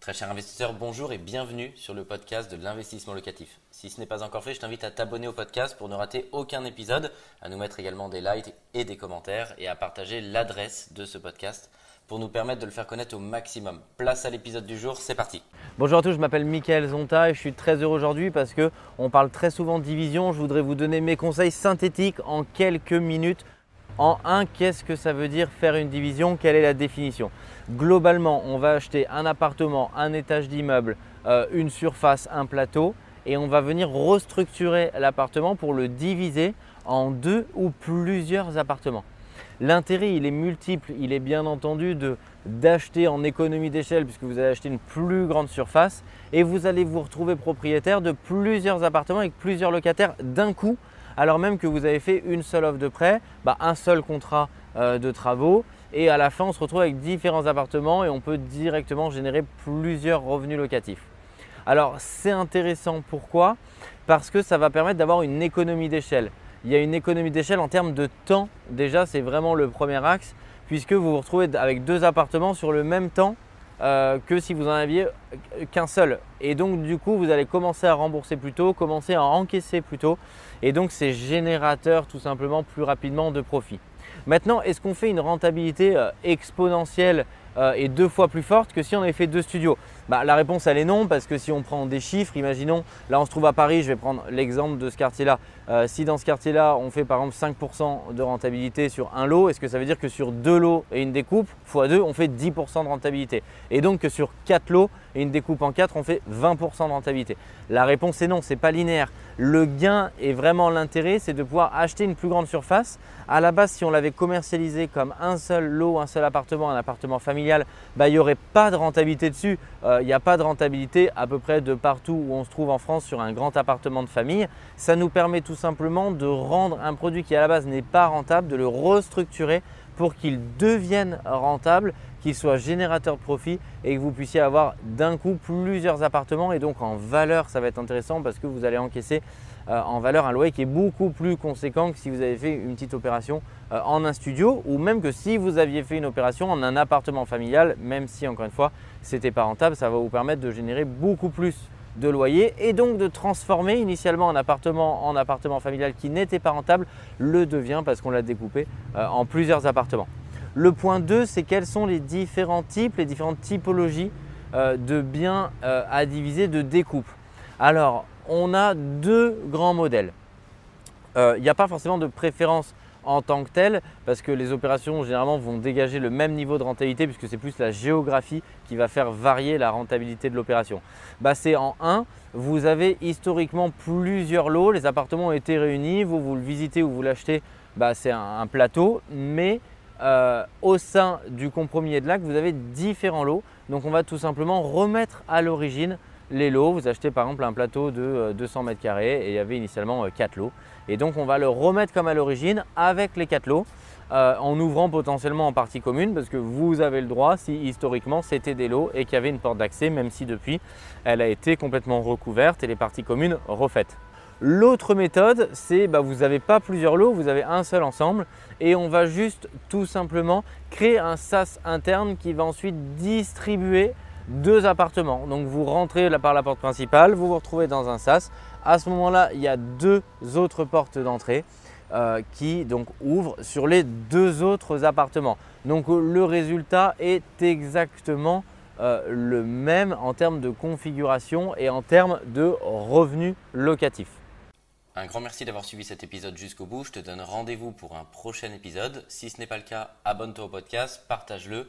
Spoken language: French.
Très cher investisseur, bonjour et bienvenue sur le podcast de l'investissement locatif. Si ce n'est pas encore fait, je t'invite à t'abonner au podcast pour ne rater aucun épisode, à nous mettre également des likes et des commentaires et à partager l'adresse de ce podcast pour nous permettre de le faire connaître au maximum. Place à l'épisode du jour, c'est parti. Bonjour à tous, je m'appelle Mickaël Zonta et je suis très heureux aujourd'hui parce que on parle très souvent de division. Je voudrais vous donner mes conseils synthétiques en quelques minutes. En un, qu'est-ce que ça veut dire faire une division? Quelle est la définition? Globalement, on va acheter un appartement, un étage d'immeuble, euh, une surface, un plateau et on va venir restructurer l'appartement pour le diviser en deux ou plusieurs appartements. L'intérêt, il est multiple. Il est bien entendu d'acheter en économie d'échelle puisque vous allez acheter une plus grande surface et vous allez vous retrouver propriétaire de plusieurs appartements avec plusieurs locataires d'un coup alors même que vous avez fait une seule offre de prêt, bah, un seul contrat euh, de travaux et à la fin on se retrouve avec différents appartements et on peut directement générer plusieurs revenus locatifs. Alors c'est intéressant pourquoi? Parce que ça va permettre d'avoir une économie d'échelle. Il y a une économie d'échelle en termes de temps. Déjà c'est vraiment le premier axe puisque vous vous retrouvez avec deux appartements sur le même temps euh, que si vous en aviez qu'un seul. Et donc du coup vous allez commencer à rembourser plus tôt, commencer à encaisser plus tôt et donc c'est générateur tout simplement plus rapidement de profit. Maintenant, est-ce qu'on fait une rentabilité euh, exponentielle euh, et deux fois plus forte que si on avait fait deux studios bah, La réponse elle est non parce que si on prend des chiffres, imaginons, là on se trouve à Paris, je vais prendre l'exemple de ce quartier-là. Euh, si dans ce quartier-là on fait par exemple 5% de rentabilité sur un lot, est-ce que ça veut dire que sur deux lots et une découpe, x 2, on fait 10% de rentabilité? Et donc que sur quatre lots et une découpe en 4, on fait 20% de rentabilité La réponse est non, c'est pas linéaire. Le gain est vraiment l'intérêt, c'est de pouvoir acheter une plus grande surface. À la base, si on l'avait commercialisé comme un seul lot, un seul appartement, un appartement familial, bah, il n'y aurait pas de rentabilité dessus. Euh, il n'y a pas de rentabilité à peu près de partout où on se trouve en France sur un grand appartement de famille. Ça nous permet tout simplement de rendre un produit qui à la base n'est pas rentable, de le restructurer pour qu'il devienne rentable, qu'il soit générateur de profit et que vous puissiez avoir d'un coup plusieurs appartements. Et donc en valeur ça va être intéressant parce que vous allez encaisser euh, en valeur un loyer qui est beaucoup plus conséquent que si vous avez fait une petite opération euh, en un studio ou même que si vous aviez fait une opération en un appartement familial, même si encore une fois c'était pas rentable, ça va vous permettre de générer beaucoup plus de loyer et donc de transformer initialement un appartement en appartement familial qui n'était pas rentable le devient parce qu'on l'a découpé euh, en plusieurs appartements. Le point 2, c'est quels sont les différents types, les différentes typologies de biens à diviser de découpe. Alors, on a deux grands modèles. Euh, il n'y a pas forcément de préférence en tant que telle parce que les opérations généralement vont dégager le même niveau de rentabilité puisque c'est plus la géographie qui va faire varier la rentabilité de l'opération. Bah, c'est en 1, vous avez historiquement plusieurs lots, les appartements ont été réunis, vous, vous le visitez ou vous l'achetez, bah, c'est un, plateau, mais euh, au sein du compromis et de l'acte, vous avez différents lots. Donc on va tout simplement remettre à l'origine les lots. Vous achetez par exemple un plateau de 200 euh, mètres carrés et il y avait initialement 4 euh, lots. Et donc on va le remettre comme à l'origine avec les 4 lots. Euh, en ouvrant potentiellement en partie commune parce que vous avez le droit si historiquement c'était des lots et qu'il y avait une porte d'accès même si depuis elle a été complètement recouverte et les parties communes refaites. L'autre méthode c'est bah, vous n'avez pas plusieurs lots, vous avez un seul ensemble et on va juste tout simplement créer un SAS interne qui va ensuite distribuer deux appartements. Donc vous rentrez par la porte principale, vous vous retrouvez dans un sas. À ce moment-là, il y a deux autres portes d'entrée euh, qui donc ouvrent sur les deux autres appartements. Donc le résultat est exactement euh, le même en termes de configuration et en termes de revenus locatifs. Un grand merci d'avoir suivi cet épisode jusqu'au bout. Je te donne rendez-vous pour un prochain épisode. Si ce n'est pas le cas, abonne-toi au podcast, partage-le